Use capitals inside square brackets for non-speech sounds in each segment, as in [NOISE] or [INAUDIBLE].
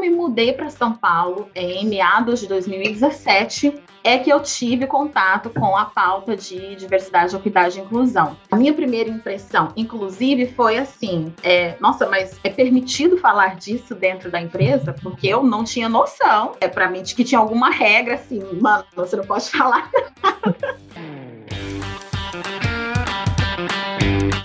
eu me mudei para São Paulo, em meados de 2017, é que eu tive contato com a pauta de diversidade, equidade e inclusão. A minha primeira impressão, inclusive, foi assim: é, nossa, mas é permitido falar disso dentro da empresa? Porque eu não tinha noção, é para mim, de que tinha alguma regra assim, mano, você não pode [LAUGHS] falar nada.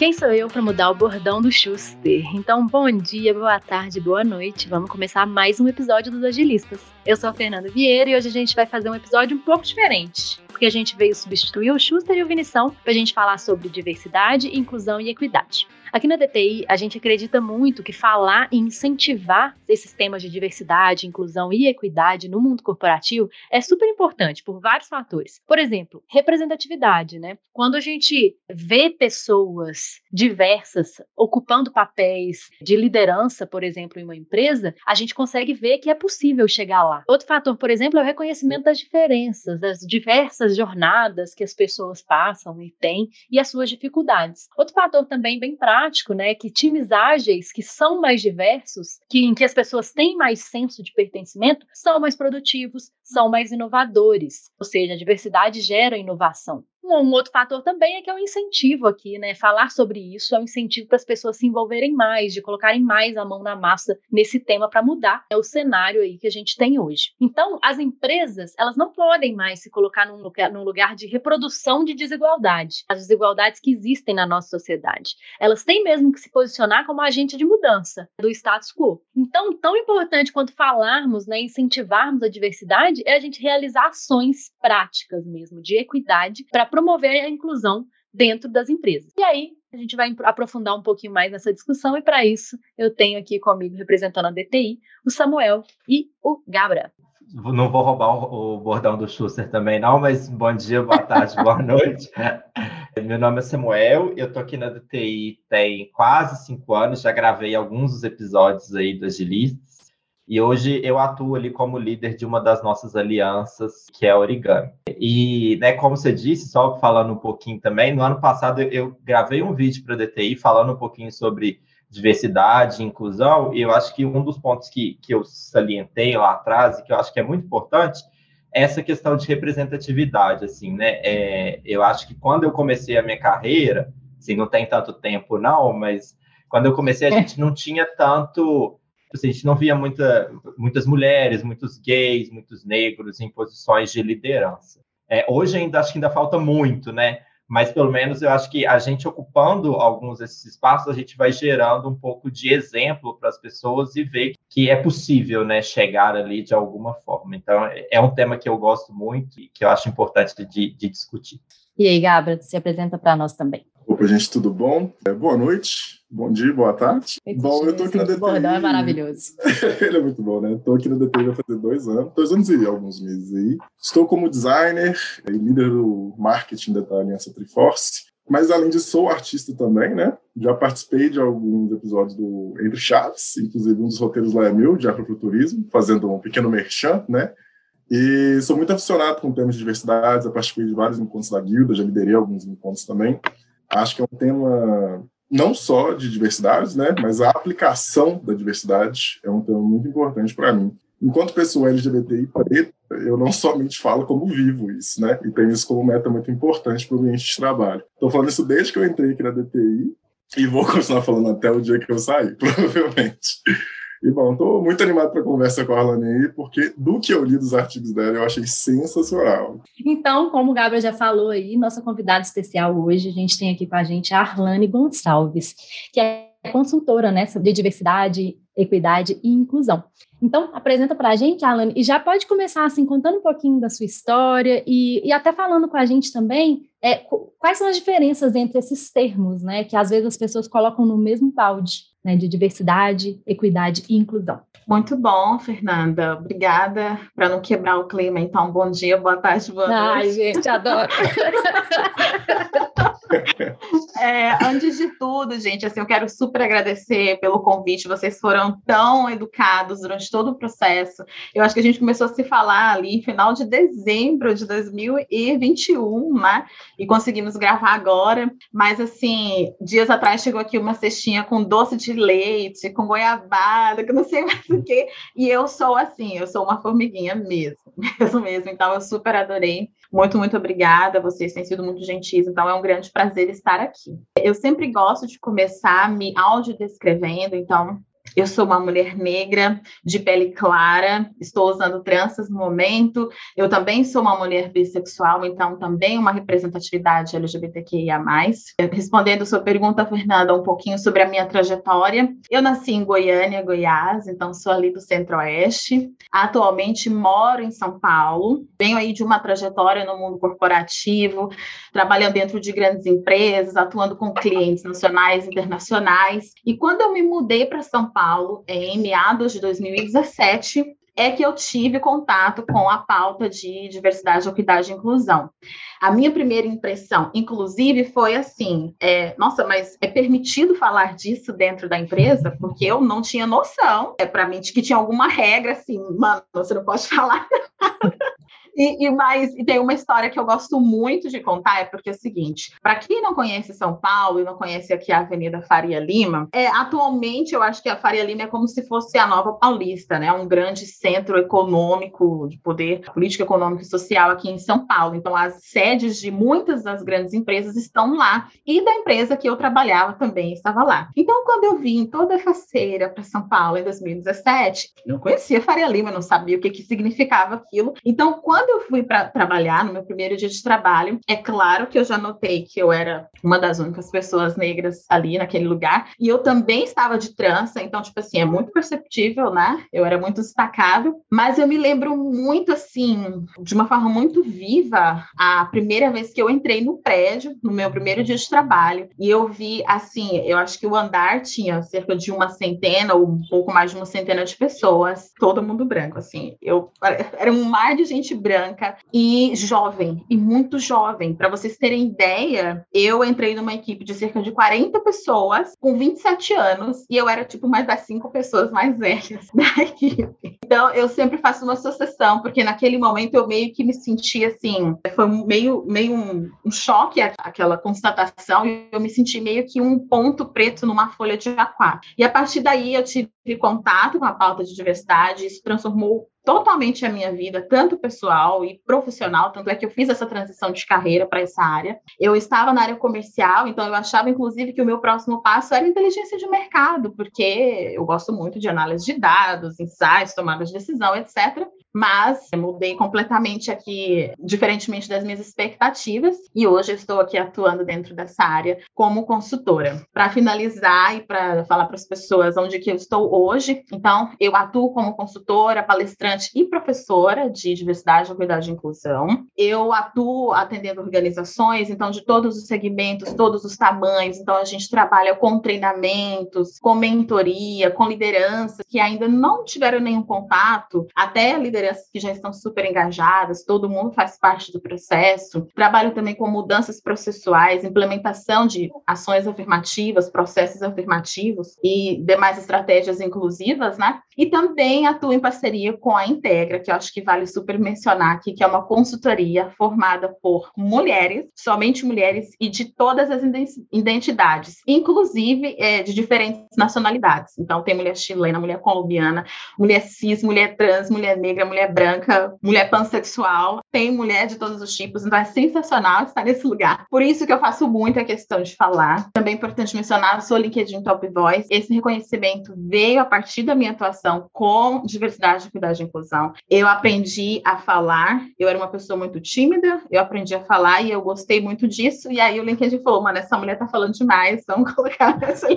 Quem sou eu para mudar o bordão do Schuster? Então, bom dia, boa tarde, boa noite. Vamos começar mais um episódio dos Agilistas. Eu sou a Fernanda Vieira e hoje a gente vai fazer um episódio um pouco diferente, porque a gente veio substituir o Schuster e o Vinição para a gente falar sobre diversidade, inclusão e equidade. Aqui na DTI, a gente acredita muito que falar e incentivar esses temas de diversidade, inclusão e equidade no mundo corporativo é super importante por vários fatores. Por exemplo, representatividade, né? Quando a gente vê pessoas diversas ocupando papéis de liderança, por exemplo, em uma empresa, a gente consegue ver que é possível chegar lá. Outro fator, por exemplo, é o reconhecimento das diferenças, das diversas jornadas que as pessoas passam e têm e as suas dificuldades. Outro fator também bem prático prático, né, que times ágeis que são mais diversos, que em que as pessoas têm mais senso de pertencimento, são mais produtivos, são mais inovadores. Ou seja, a diversidade gera inovação. Um, outro fator também é que é um incentivo aqui, né? Falar sobre isso é um incentivo para as pessoas se envolverem mais, de colocarem mais a mão na massa nesse tema para mudar é o cenário aí que a gente tem hoje. Então, as empresas, elas não podem mais se colocar num lugar, num lugar de reprodução de desigualdade, as desigualdades que existem na nossa sociedade. Elas têm mesmo que se posicionar como agente de mudança do status quo. Então, tão importante quanto falarmos, né, incentivarmos a diversidade, é a gente realizar ações práticas mesmo de equidade para promover a inclusão dentro das empresas. E aí, a gente vai aprofundar um pouquinho mais nessa discussão, e para isso eu tenho aqui comigo, representando a DTI, o Samuel e o Gabra. Não vou roubar o bordão do Schuster também, não, mas bom dia, boa tarde, boa [LAUGHS] noite. Meu nome é Samuel, eu tô aqui na DTI tem quase cinco anos, já gravei alguns dos episódios aí do Agilistas, e hoje eu atuo ali como líder de uma das nossas alianças, que é a Origami. E, né, como você disse, só falando um pouquinho também, no ano passado eu gravei um vídeo para a DTI falando um pouquinho sobre diversidade e inclusão, e eu acho que um dos pontos que, que eu salientei lá atrás, e que eu acho que é muito importante, é essa questão de representatividade, assim, né? É, eu acho que quando eu comecei a minha carreira, assim, não tem tanto tempo não, mas quando eu comecei a gente não tinha tanto assim, a gente não via muita, muitas mulheres, muitos gays, muitos negros em posições de liderança. É, hoje ainda acho que ainda falta muito, né? Mas pelo menos eu acho que a gente ocupando alguns desses espaços, a gente vai gerando um pouco de exemplo para as pessoas e ver que é possível, né, chegar ali de alguma forma. Então é um tema que eu gosto muito e que eu acho importante de, de discutir. E aí, Gabra, se apresenta para nós também. Opa, gente, tudo bom? É, boa noite, bom dia, boa tarde. Esse bom, eu tô aqui na DTI. Bordão é maravilhoso. [LAUGHS] Ele é muito bom, né? Estou aqui na DTI vai fazer dois anos, dois anos e alguns meses aí. Estou como designer e líder do marketing da Aliança Triforce. Mas, além disso, sou artista também, né? Já participei de alguns episódios do Entre Chaves, inclusive um dos roteiros lá é meu, de afrofuturismo, fazendo um pequeno merchan, né? E sou muito aficionado com temas de diversidade, já participei de vários encontros da guilda, já liderei alguns encontros também. Acho que é um tema não só de diversidade, né, mas a aplicação da diversidade é um tema muito importante para mim. Enquanto pessoa LGBTI preta, eu não somente falo como vivo isso, né, e tenho isso como meta muito importante para o ambiente de trabalho. Estou falando isso desde que eu entrei aqui na DTI e vou continuar falando até o dia que eu sair, [LAUGHS] provavelmente. E bom, estou muito animado para a conversa com a Arlane aí, porque do que eu li dos artigos dela, eu achei sensacional. Então, como o Gabriel já falou aí, nossa convidada especial hoje, a gente tem aqui com a gente a Arlane Gonçalves, que é consultora né, sobre diversidade, equidade e inclusão. Então, apresenta para a gente, Alan, e já pode começar assim, contando um pouquinho da sua história e, e até falando com a gente também é, quais são as diferenças entre esses termos, né, que às vezes as pessoas colocam no mesmo balde né, de diversidade, equidade e inclusão. Muito bom, Fernanda. Obrigada. Para não quebrar o clima, então, bom dia, boa tarde, boa noite. Ai, gente, adoro. [LAUGHS] É, antes de tudo, gente, assim, eu quero super agradecer pelo convite. Vocês foram tão educados durante todo o processo. Eu acho que a gente começou a se falar ali final de dezembro de 2021, né? E conseguimos gravar agora. Mas, assim, dias atrás chegou aqui uma cestinha com doce de leite, com goiabada, que não sei mais o quê. E eu sou assim, eu sou uma formiguinha mesmo, [LAUGHS] mesmo mesmo. Então, eu super adorei. Muito, muito obrigada. Vocês têm sido muito gentis. Então, é um grande prazer estar aqui. Eu sempre gosto de começar me audiodescrevendo, então eu sou uma mulher negra, de pele clara, estou usando tranças no momento. Eu também sou uma mulher bissexual, então também uma representatividade LGBTQIA. Respondendo sua pergunta, Fernanda, um pouquinho sobre a minha trajetória. Eu nasci em Goiânia, Goiás, então sou ali do Centro-Oeste. Atualmente moro em São Paulo. Venho aí de uma trajetória no mundo corporativo, trabalhando dentro de grandes empresas, atuando com clientes nacionais e internacionais. E quando eu me mudei para São Paulo em meados de 2017 é que eu tive contato com a pauta de diversidade, equidade e inclusão. A minha primeira impressão, inclusive, foi assim: é, nossa, mas é permitido falar disso dentro da empresa? Porque eu não tinha noção. É para mim que tinha alguma regra assim, mano, você não pode [LAUGHS] falar. E, e, mais, e tem uma história que eu gosto muito de contar, é porque é o seguinte: para quem não conhece São Paulo e não conhece aqui a Avenida Faria Lima, é, atualmente eu acho que a Faria Lima é como se fosse a nova Paulista, né? Um grande centro econômico de poder político, econômico e social aqui em São Paulo. Então, as sedes de muitas das grandes empresas estão lá. E da empresa que eu trabalhava também estava lá. Então, quando eu vim toda faceira para São Paulo em 2017, não conhecia Faria Lima, não sabia o que, que significava aquilo. Então, quando quando eu fui para trabalhar, no meu primeiro dia de trabalho, é claro que eu já notei que eu era uma das únicas pessoas negras ali naquele lugar. E eu também estava de trança, então, tipo assim, é muito perceptível, né? Eu era muito destacável. Mas eu me lembro muito, assim, de uma forma muito viva, a primeira vez que eu entrei no prédio, no meu primeiro dia de trabalho. E eu vi, assim, eu acho que o andar tinha cerca de uma centena ou um pouco mais de uma centena de pessoas, todo mundo branco, assim. Eu era um mar de gente branca branca e jovem, e muito jovem. Para vocês terem ideia, eu entrei numa equipe de cerca de 40 pessoas com 27 anos e eu era tipo mais das cinco pessoas mais velhas [LAUGHS] da equipe. Então eu sempre faço uma sucessão, porque naquele momento eu meio que me senti assim, foi meio, meio um, um choque aquela constatação, e eu me senti meio que um ponto preto numa folha de A4. E a partir daí eu tive contato com a pauta de diversidade, isso transformou totalmente a minha vida, tanto pessoal e profissional, tanto é que eu fiz essa transição de carreira para essa área. Eu estava na área comercial, então eu achava inclusive que o meu próximo passo era inteligência de mercado, porque eu gosto muito de análise de dados, insights, tomada de decisão, etc mas mudei completamente aqui, diferentemente das minhas expectativas, e hoje estou aqui atuando dentro dessa área como consultora. Para finalizar e para falar para as pessoas onde que eu estou hoje, então eu atuo como consultora, palestrante e professora de diversidade, equidade e inclusão. Eu atuo atendendo organizações, então de todos os segmentos, todos os tamanhos. Então a gente trabalha com treinamentos, com mentoria, com lideranças que ainda não tiveram nenhum contato, até lideranças que já estão super engajadas, todo mundo faz parte do processo. Trabalho também com mudanças processuais, implementação de ações afirmativas, processos afirmativos e demais estratégias inclusivas, né? E também atuo em parceria com a Integra, que eu acho que vale super mencionar aqui, que é uma consultoria formada por mulheres, somente mulheres, e de todas as identidades, inclusive é, de diferentes nacionalidades. Então, tem mulher chilena, mulher colombiana, mulher cis, mulher trans, mulher negra, mulher mulher branca, mulher pansexual, tem mulher de todos os tipos, então é sensacional estar nesse lugar. Por isso que eu faço muito a questão de falar. Também é importante mencionar, eu sou LinkedIn Top Voice. Esse reconhecimento veio a partir da minha atuação com diversidade, equidade e inclusão. Eu aprendi a falar, eu era uma pessoa muito tímida, eu aprendi a falar e eu gostei muito disso. E aí o LinkedIn falou, mano, essa mulher tá falando demais, vamos colocar [LAUGHS] essa [LAUGHS]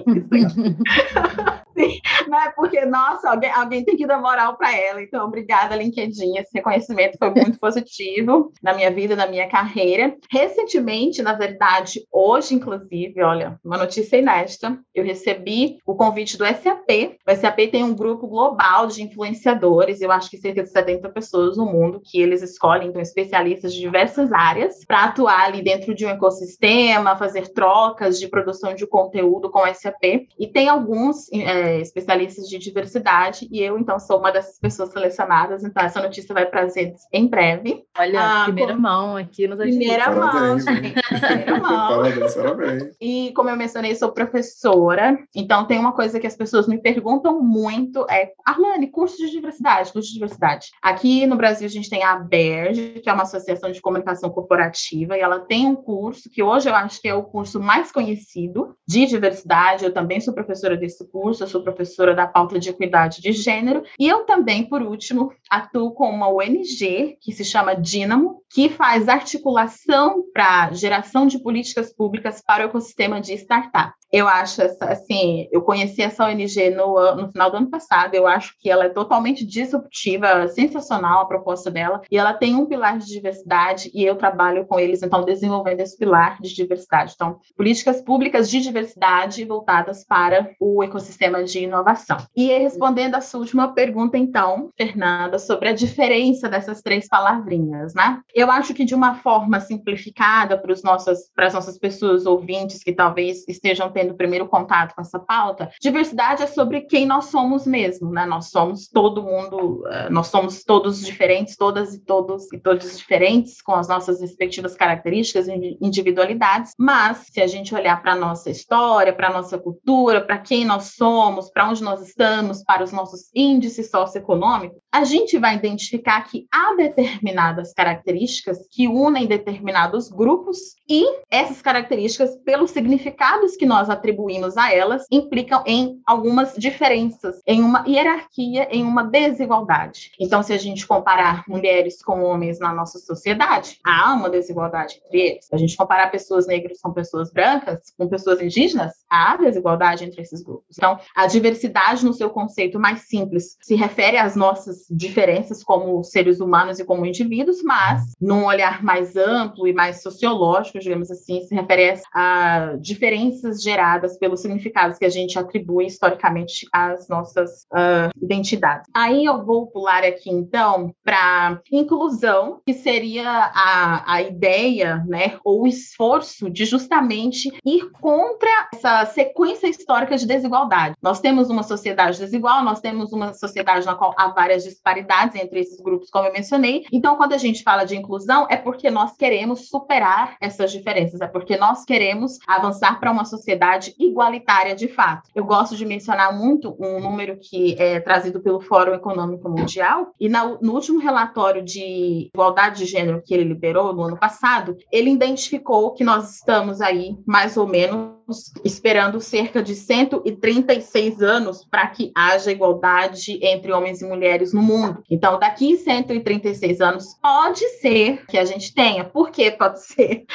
Sim, né? Porque, nossa, alguém, alguém tem que dar moral para ela. Então, obrigada, LinkedIn LinkedIn. Esse reconhecimento foi muito [LAUGHS] positivo na minha vida, na minha carreira. Recentemente, na verdade, hoje, inclusive, olha, uma notícia inédita, eu recebi o convite do SAP. O SAP tem um grupo global de influenciadores, eu acho que cerca de 70 pessoas no mundo, que eles escolhem, então, especialistas de diversas áreas, para atuar ali dentro de um ecossistema, fazer trocas de produção de conteúdo com o SAP. E tem alguns é, especialistas de diversidade, e eu, então, sou uma dessas pessoas selecionadas, então essa notícia vai para as redes em breve. Olha, ah, primeira mão aqui nos Primeira mão, gente. Primeira [LAUGHS] mão. Parabéns, parabéns. E como eu mencionei, sou professora, então tem uma coisa que as pessoas me perguntam muito, é, Arlane, curso de diversidade, curso de diversidade. Aqui no Brasil a gente tem a ABERJ, que é uma associação de comunicação corporativa, e ela tem um curso que hoje eu acho que é o curso mais conhecido de diversidade. Eu também sou professora desse curso, eu sou professora da pauta de equidade de gênero, e eu também, por último, atuo com uma ONG que se chama Dínamo, que faz articulação para geração de políticas públicas para o ecossistema de startup. Eu acho, assim, eu conheci essa ONG no, no final do ano passado, eu acho que ela é totalmente disruptiva, sensacional a proposta dela, e ela tem um pilar de diversidade, e eu trabalho com eles, então, desenvolvendo esse pilar de diversidade. Então, políticas públicas de diversidade voltadas para o ecossistema de inovação. E respondendo a sua última pergunta, então, Fernanda, sobre a diferença dessas três palavrinhas, né? Eu acho que de uma forma simplificada para, os nossas, as nossas pessoas ouvintes que talvez estejam tendo primeiro contato com essa pauta, diversidade é sobre quem nós somos mesmo, né? Nós somos todo mundo, eh, nós somos todos diferentes, todas e todos e todos diferentes, com as nossas respectivas características e individualidades, mas se a gente olhar para a nossa história, para a nossa cultura, para quem nós somos, para onde nós estamos, para os nossos índices socioeconômicos, a gente vai identificar que há determinadas características que unem determinados grupos e essas características, pelos significados que nós atribuímos a elas, implicam em algumas diferenças, em uma hierarquia, em uma desigualdade. Então, se a gente comparar mulheres com homens na nossa sociedade, há uma desigualdade entre eles. Se a gente comparar pessoas negras com pessoas brancas, com pessoas indígenas, há desigualdade entre esses grupos. Então, a diversidade, no seu conceito mais simples, se refere às nossas diferenças como seres humanos e como indivíduos, mas, num olhar mais amplo e mais sociológico, digamos assim, se refere a diferenças geradas pelos significados que a gente atribui historicamente às nossas uh, identidades. Aí eu vou pular aqui, então, para inclusão, que seria a, a ideia, né, ou o esforço de justamente ir contra essa sequência histórica de desigualdade. Nós temos uma sociedade desigual, nós temos uma sociedade na qual há várias disparidades entre esses grupos, como eu mencionei. Então, quando a gente fala de inclusão, é porque nós queremos superar essas diferenças, é porque nós queremos avançar para uma sociedade igualitária de fato. Eu gosto de mencionar muito um número que é trazido pelo Fórum Econômico Mundial, e na, no último relatório de igualdade de gênero que ele liberou no ano passado, ele identificou que nós estamos aí mais ou menos esperando cerca de 136 anos para que haja igualdade entre homens e mulheres no mundo. Então, daqui 136 anos, pode ser que a gente tenha. Por que pode ser?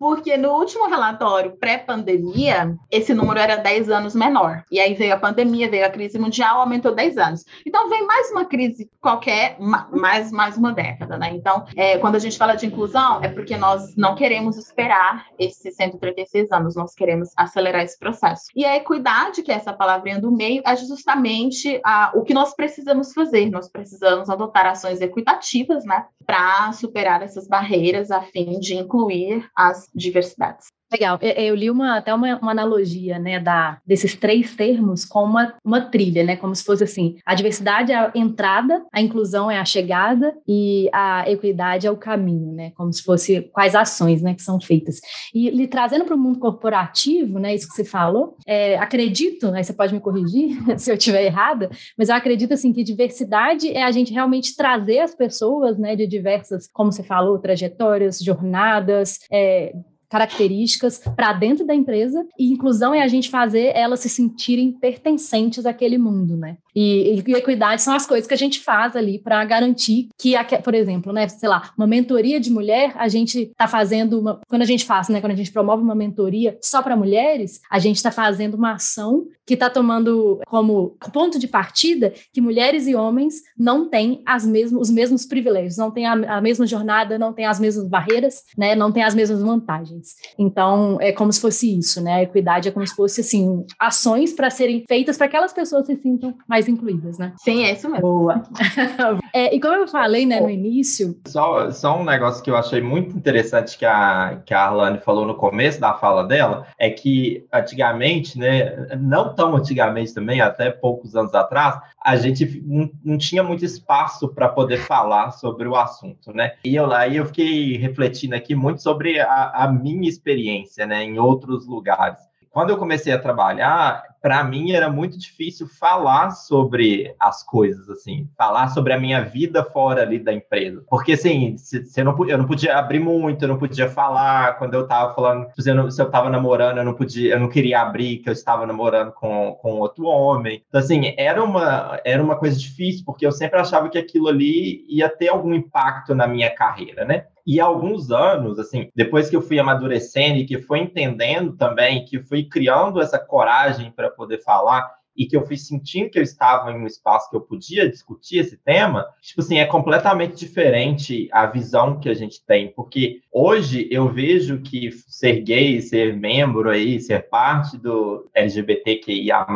Porque no último relatório pré-pandemia, esse número era 10 anos menor. E aí veio a pandemia, veio a crise mundial, aumentou 10 anos. Então vem mais uma crise qualquer, mais, mais uma década, né? Então, é, quando a gente fala de inclusão, é porque nós não queremos esperar esses 136 anos, nós queremos acelerar esse processo. E a equidade, que é essa palavrinha do meio, é justamente a, o que nós precisamos fazer. Nós precisamos adotar ações equitativas, né? Para superar essas barreiras a fim de incluir as diversidades. Legal. Eu li uma, até uma, uma, analogia, né, da, desses três termos com uma, uma trilha, né, como se fosse assim, a diversidade é a entrada, a inclusão é a chegada e a equidade é o caminho, né, como se fosse quais ações, né, que são feitas. E lhe trazendo para o mundo corporativo, né, isso que você falou, é, acredito, aí você pode me corrigir [LAUGHS] se eu estiver errada, mas eu acredito, assim, que diversidade é a gente realmente trazer as pessoas, né, de diversas, como você falou, trajetórias, jornadas, é, características para dentro da empresa e inclusão é a gente fazer elas se sentirem pertencentes àquele mundo, né? E, e, equidade são as coisas que a gente faz ali para garantir que, por exemplo, né, sei lá, uma mentoria de mulher, a gente está fazendo uma, quando a gente faz, né, quando a gente promove uma mentoria só para mulheres, a gente está fazendo uma ação que está tomando como ponto de partida que mulheres e homens não têm as mesmos, os mesmos privilégios, não têm a, a mesma jornada, não têm as mesmas barreiras, né, não têm as mesmas vantagens. Então, é como se fosse isso, né? A equidade é como se fosse assim, ações para serem feitas para que aquelas pessoas se sintam mais incluídas, né? Sim, é isso mesmo. Boa. [LAUGHS] é, e como eu falei, né, no início. Só, só um negócio que eu achei muito interessante que a, que a Arlane falou no começo da fala dela, é que antigamente, né, não tão antigamente também, até poucos anos atrás, a gente não, não tinha muito espaço para poder falar sobre o assunto, né? E eu lá, eu fiquei refletindo aqui muito sobre a, a minha experiência, né, em outros lugares quando eu comecei a trabalhar, para mim era muito difícil falar sobre as coisas, assim, falar sobre a minha vida fora ali da empresa. Porque, assim, se, se eu, não, eu não podia abrir muito, eu não podia falar. Quando eu estava falando, se eu, se eu tava namorando, eu não podia, eu não queria abrir que eu estava namorando com, com outro homem. Então, assim, era uma, era uma coisa difícil, porque eu sempre achava que aquilo ali ia ter algum impacto na minha carreira, né? E há alguns anos, assim, depois que eu fui amadurecendo e que fui entendendo também, que fui criando essa coragem para poder falar e que eu fui sentindo que eu estava em um espaço que eu podia discutir esse tema, tipo assim, é completamente diferente a visão que a gente tem, porque hoje eu vejo que ser gay, ser membro aí, ser parte do LGBTQIA+,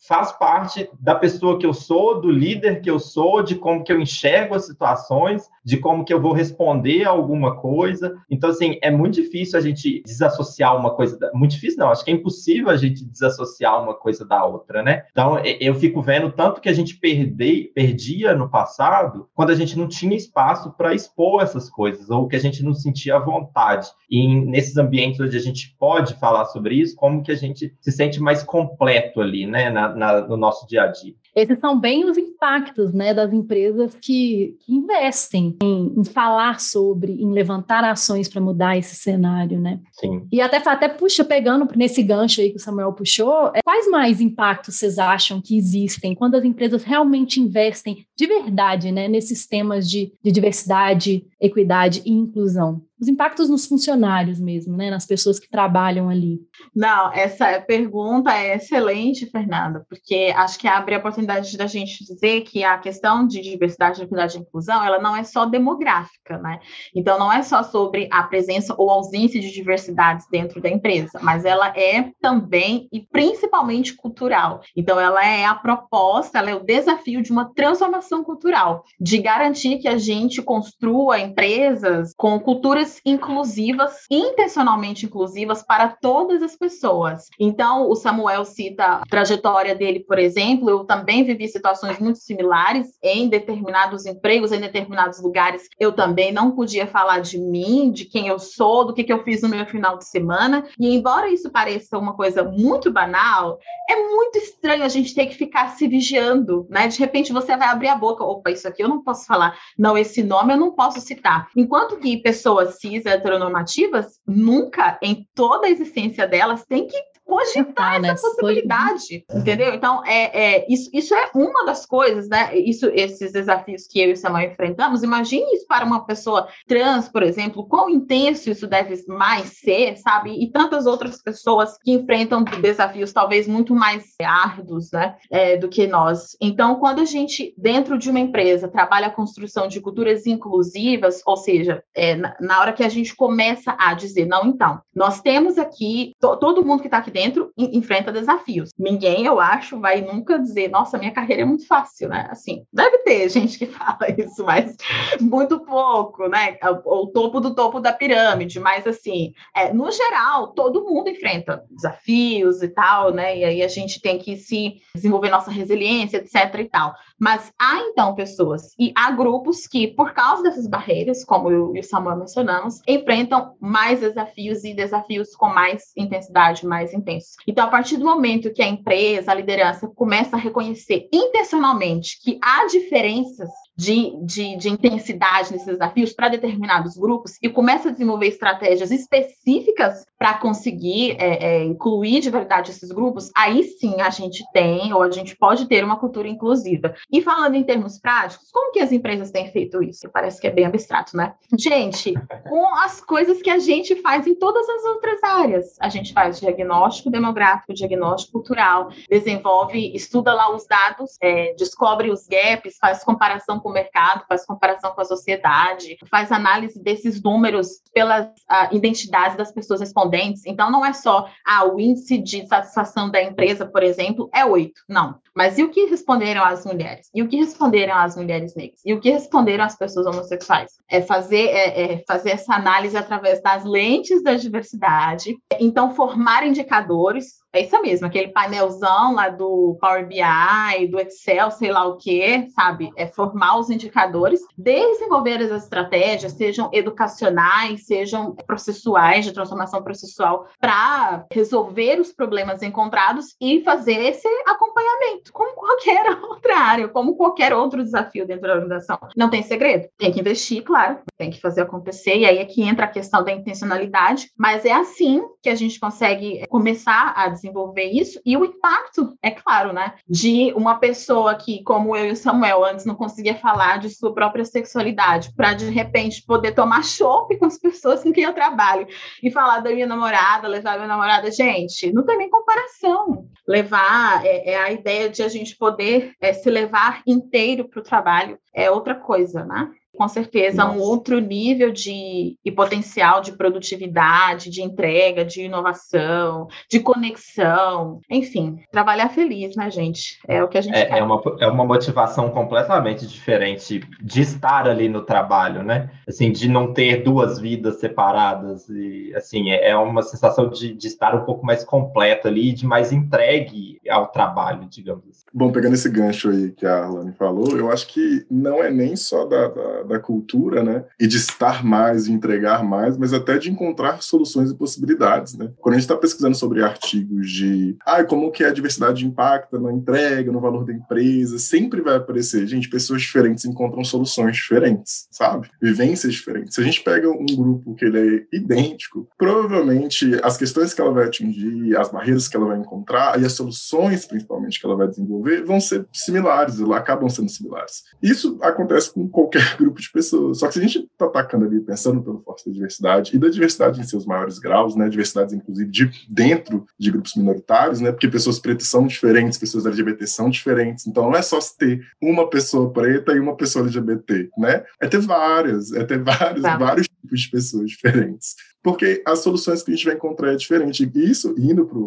faz parte da pessoa que eu sou, do líder que eu sou, de como que eu enxergo as situações, de como que eu vou responder a alguma coisa. Então, assim, é muito difícil a gente desassociar uma coisa, da... muito difícil não, acho que é impossível a gente desassociar uma coisa da outra, né? Então, eu fico vendo tanto que a gente perde, perdia no passado quando a gente não tinha espaço para expor essas coisas, ou que a gente não sentia vontade. E nesses ambientes onde a gente pode falar sobre isso, como que a gente se sente mais completo ali, né, na, na, no nosso dia a dia. Esses são bem os impactos né, das empresas que, que investem em, em, falar sobre, em levantar ações para mudar esse cenário, né? Sim. E até, até puxa, pegando nesse gancho aí que o Samuel puxou, é, quais mais impactos vocês acham que existem quando as empresas realmente investem de verdade né, nesses temas de, de diversidade, equidade e inclusão? Os impactos nos funcionários mesmo, né, nas pessoas que trabalham ali? Não, essa pergunta é excelente, Fernanda, porque acho que abre a oportunidade da gente dizer que a questão de diversidade, equidade e inclusão, ela não é só demográfica, né? Então, não é só sobre a presença ou ausência de diversidades dentro da empresa, mas ela é também e principalmente cultural. Então, ela é a proposta, ela é o desafio de uma transformação cultural, de garantir que a gente construa empresas com culturas inclusivas, intencionalmente inclusivas para todas as pessoas. Então, o Samuel cita a trajetória dele, por exemplo, eu também vivi situações muito similares em determinados empregos, em determinados lugares. Eu também não podia falar de mim, de quem eu sou, do que, que eu fiz no meu final de semana. E embora isso pareça uma coisa muito banal, é muito estranho a gente ter que ficar se vigiando, né? De repente você vai abrir a boca, opa, isso aqui eu não posso falar. Não, esse nome eu não posso citar. Enquanto que pessoas cis heteronormativas nunca, em toda a existência delas, têm que cogitar essa né? possibilidade, entendeu? Então, é, é, isso, isso é uma das coisas, né? Isso, esses desafios que eu e o Samuel enfrentamos. Imagine isso para uma pessoa trans, por exemplo, quão intenso isso deve mais ser, sabe? E tantas outras pessoas que enfrentam desafios talvez muito mais árduos, né? É, do que nós. Então, quando a gente, dentro de uma empresa, trabalha a construção de culturas inclusivas, ou seja, é, na, na, hora que a gente começa a dizer, não, então, nós temos aqui, to, todo mundo que está aqui dentro enfrenta desafios. Ninguém, eu acho, vai nunca dizer, nossa, minha carreira é muito fácil, né? Assim, deve ter [LAUGHS] gente que fala isso, mas muito pouco, né? O, o topo do topo da pirâmide, mas assim, é, no geral, todo mundo enfrenta desafios e tal, né? E aí a gente tem que se desenvolver nossa resiliência, etc e tal. Mas há então pessoas e há grupos que, por causa dessas barreiras, como eu e o Samuel mencionamos, enfrentam mais desafios e desafios com mais intensidade, mais intensos. Então, a partir do momento que a empresa, a liderança, começa a reconhecer intencionalmente que há diferenças de, de, de intensidade nesses desafios para determinados grupos e começa a desenvolver estratégias específicas para conseguir é, é, incluir de verdade esses grupos, aí sim a gente tem ou a gente pode ter uma cultura inclusiva. E falando em termos práticos, como que as empresas têm feito isso? Parece que é bem abstrato, né? Gente, com as coisas que a gente faz em todas as outras áreas. A gente faz diagnóstico demográfico, diagnóstico cultural, desenvolve, estuda lá os dados, é, descobre os gaps, faz comparação com o mercado, faz comparação com a sociedade, faz análise desses números pelas ah, identidades das pessoas respondentes. Então, não é só ah, o índice de satisfação da empresa, por exemplo, é 8. Não. Mas e o que responderam as mulheres? E o que responderam as mulheres negras? E o que responderam as pessoas homossexuais? É fazer, é, é fazer essa análise através das lentes da diversidade. Então, formar indicadores é isso mesmo, aquele painelzão lá do Power BI, do Excel, sei lá o que, sabe? É formar os indicadores, desenvolver as estratégias, sejam educacionais, sejam processuais, de transformação processual, para resolver os problemas encontrados e fazer esse acompanhamento, como qualquer [LAUGHS] outra área, como qualquer outro desafio dentro da organização. Não tem segredo, tem que investir, claro, tem que fazer acontecer, e aí é que entra a questão da intencionalidade, mas é assim que a gente consegue começar a desenvolver isso e o impacto, é claro, né? De uma pessoa que, como eu e o Samuel, antes não conseguia falar de sua própria sexualidade, para de repente poder tomar chopp com as pessoas com quem eu trabalho e falar da minha namorada, levar minha namorada. Gente, não tem nem comparação. Levar é, é a ideia de a gente poder é, se levar inteiro para o trabalho é outra coisa, né? Com certeza Nossa. um outro nível de e potencial de produtividade, de entrega, de inovação, de conexão, enfim, trabalhar feliz, né, gente? É o que a gente é, quer. É uma, é uma motivação completamente diferente de estar ali no trabalho, né? Assim, de não ter duas vidas separadas e, assim, é, é uma sensação de, de estar um pouco mais completo ali, de mais entregue ao trabalho, digamos assim. Bom, pegando esse gancho aí que a Arlane falou, eu acho que não é nem só da, da, da cultura, né? E de estar mais, de entregar mais, mas até de encontrar soluções e possibilidades, né? Quando a gente está pesquisando sobre artigos de ah, como que a diversidade impacta na entrega, no valor da empresa, sempre vai aparecer, gente, pessoas diferentes encontram soluções diferentes, sabe? Vivências diferentes. Se a gente pega um grupo que ele é idêntico, provavelmente as questões que ela vai atingir, as barreiras que ela vai encontrar e as soluções, principalmente, que ela vai desenvolver, vão ser similares, elas acabam sendo similares. Isso acontece com qualquer [LAUGHS] grupo de pessoas. Só que se a gente está atacando ali, pensando pelo força da diversidade, e da diversidade em seus maiores graus, né, diversidades inclusive de dentro de grupos minoritários, né, porque pessoas pretas são diferentes, pessoas LGBT são diferentes, então não é só ter uma pessoa preta e uma pessoa LGBT, né? É ter várias, é ter vários, tá. vários tipos de pessoas diferentes. Porque as soluções que a gente vai encontrar é diferente. E isso, indo para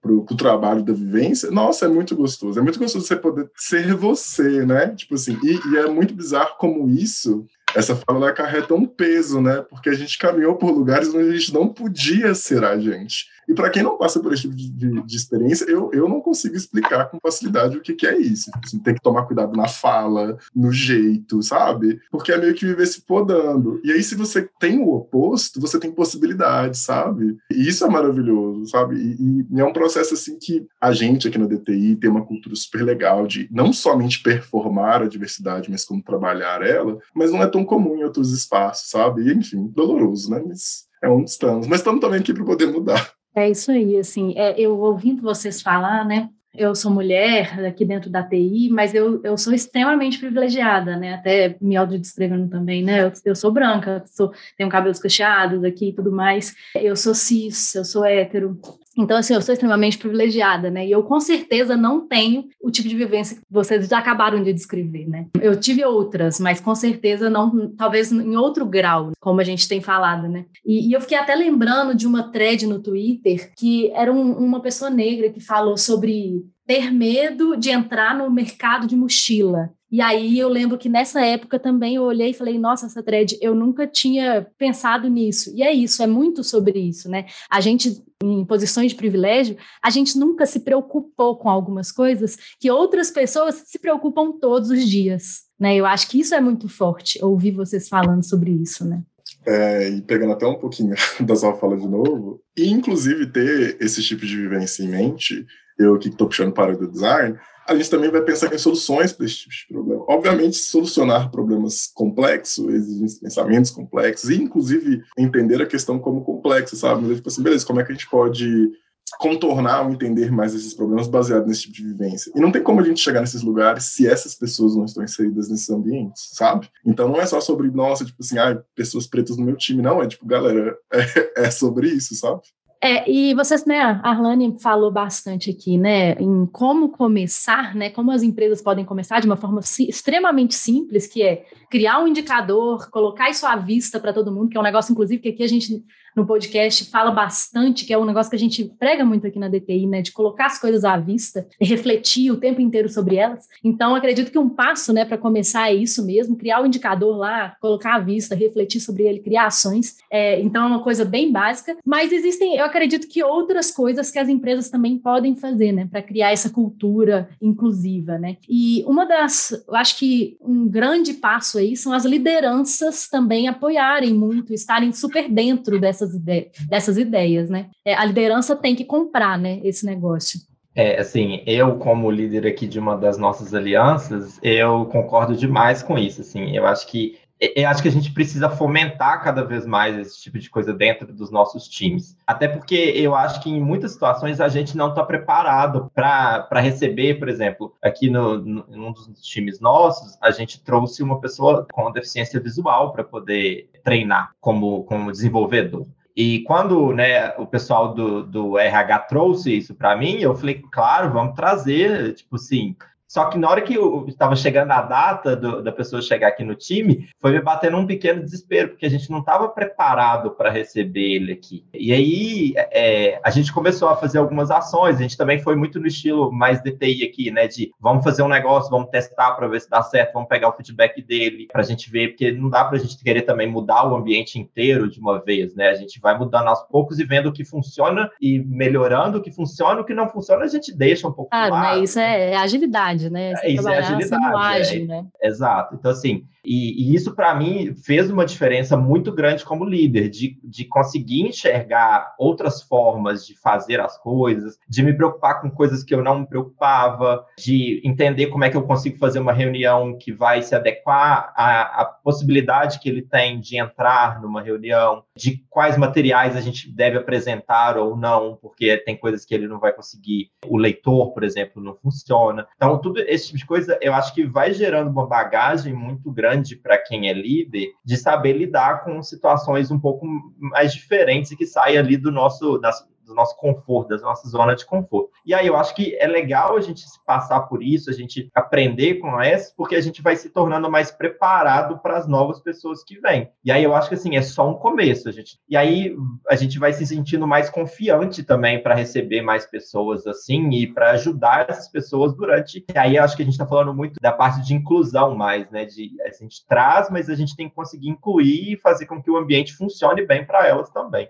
pro, pro trabalho da vivência, nossa, é muito gostoso. É muito gostoso você poder ser você, né? Tipo assim, e, e é muito bizarro como isso essa fala acarreta um peso, né? Porque a gente caminhou por lugares onde a gente não podia ser a gente. E para quem não passa por esse tipo de, de, de, experiência, eu, eu não consigo explicar com facilidade o que, que é isso. Assim, tem que tomar cuidado na fala, no jeito, sabe? Porque é meio que viver se podando. E aí, se você tem o oposto, você tem possibilidades, sabe? E isso é maravilhoso, sabe? E, e é um processo assim que a gente aqui na DTI tem uma cultura super legal de não somente performar a diversidade, mas como trabalhar ela, mas não é tão comum em outros espaços, sabe? E, enfim, doloroso, né? Mas é onde estamos. Mas estamos também aqui para poder mudar. É isso aí, assim, é, eu ouvindo vocês falar, né, eu sou mulher aqui dentro da TI, mas eu, eu sou extremamente privilegiada, né? Até me autodescrevendo também, né? Eu, eu sou branca, sou, tenho cabelos cacheados aqui e tudo mais. Eu sou cis, eu sou hétero. Então, assim, eu sou extremamente privilegiada, né? E eu com certeza não tenho o tipo de vivência que vocês já acabaram de descrever, né? Eu tive outras, mas com certeza não, talvez em outro grau, como a gente tem falado, né? E, e eu fiquei até lembrando de uma thread no Twitter que era um, uma pessoa negra que falou sobre ter medo de entrar no mercado de mochila. E aí eu lembro que nessa época também eu olhei e falei, nossa, essa thread, eu nunca tinha pensado nisso. E é isso, é muito sobre isso, né? A gente, em posições de privilégio, a gente nunca se preocupou com algumas coisas que outras pessoas se preocupam todos os dias, né? Eu acho que isso é muito forte, ouvir vocês falando sobre isso, né? É, e pegando até um pouquinho [LAUGHS] da sua fala de novo, e inclusive ter esse tipo de vivência em mente, eu que estou puxando para o design, a gente também vai pensar em soluções para esse tipo de problema. Obviamente, solucionar problemas complexos exige pensamentos complexos e, inclusive, entender a questão como complexa, sabe? Mas, tipo assim, beleza, como é que a gente pode contornar ou entender mais esses problemas baseado nesse tipo de vivência. E não tem como a gente chegar nesses lugares se essas pessoas não estão inseridas nesses ambientes, sabe? Então não é só sobre, nossa, tipo assim, ah, pessoas pretas no meu time, não, é tipo, galera, [LAUGHS] é, é sobre isso, sabe? É, e vocês, né, a Arlane falou bastante aqui, né, em como começar, né, como as empresas podem começar de uma forma si, extremamente simples, que é criar um indicador, colocar isso à vista para todo mundo, que é um negócio, inclusive, que aqui a gente no podcast fala bastante, que é um negócio que a gente prega muito aqui na DTI, né, de colocar as coisas à vista e refletir o tempo inteiro sobre elas. Então, acredito que um passo, né, para começar é isso mesmo, criar o um indicador lá, colocar à vista, refletir sobre ele, criar ações. É, então, é uma coisa bem básica, mas existem, eu acredito que outras coisas que as empresas também podem fazer, né, para criar essa cultura inclusiva, né. E uma das, eu acho que um grande passo aí são as lideranças também apoiarem muito, estarem super dentro dessa dessas, ide dessas ideias, né? É, a liderança tem que comprar, né, esse negócio. É, assim, eu como líder aqui de uma das nossas alianças, eu concordo demais com isso, assim, eu acho que eu acho que a gente precisa fomentar cada vez mais esse tipo de coisa dentro dos nossos times. Até porque eu acho que em muitas situações a gente não está preparado para receber, por exemplo, aqui no, no, dos times nossos, a gente trouxe uma pessoa com deficiência visual para poder treinar como, como desenvolvedor. E quando né, o pessoal do, do RH trouxe isso para mim, eu falei, claro, vamos trazer, tipo assim, só que na hora que estava chegando a data do, da pessoa chegar aqui no time, foi me batendo um pequeno desespero, porque a gente não estava preparado para receber ele aqui. E aí é, a gente começou a fazer algumas ações, a gente também foi muito no estilo mais DTI aqui, né? De vamos fazer um negócio, vamos testar para ver se dá certo, vamos pegar o feedback dele para a gente ver, porque não dá para a gente querer também mudar o ambiente inteiro de uma vez, né? A gente vai mudando aos poucos e vendo o que funciona e melhorando o que funciona, o que não funciona a gente deixa um pouco. Claro, né? Isso é agilidade agilidade, né? Você isso é agilidade. Ágil, é, né? Exato. Então, assim, e, e isso para mim fez uma diferença muito grande como líder, de, de conseguir enxergar outras formas de fazer as coisas, de me preocupar com coisas que eu não me preocupava, de entender como é que eu consigo fazer uma reunião que vai se adequar à, à possibilidade que ele tem de entrar numa reunião, de quais materiais a gente deve apresentar ou não, porque tem coisas que ele não vai conseguir. O leitor, por exemplo, não funciona. Então, tudo esse tipo de coisa, eu acho que vai gerando uma bagagem muito grande para quem é líder de saber lidar com situações um pouco mais diferentes e que saem ali do nosso, das, do nosso conforto, da nossa zona de conforto. E aí eu acho que é legal a gente passar por isso, a gente aprender com essa, porque a gente vai se tornando mais preparado para as novas pessoas que vêm. E aí eu acho que assim, é só um começo, a gente. E aí a gente vai se sentindo mais confiante também para receber mais pessoas assim e para ajudar essas pessoas durante. E aí eu acho que a gente está falando muito da parte de inclusão mais, né? De a gente traz, mas a gente tem que conseguir incluir e fazer com que o ambiente funcione bem para elas também.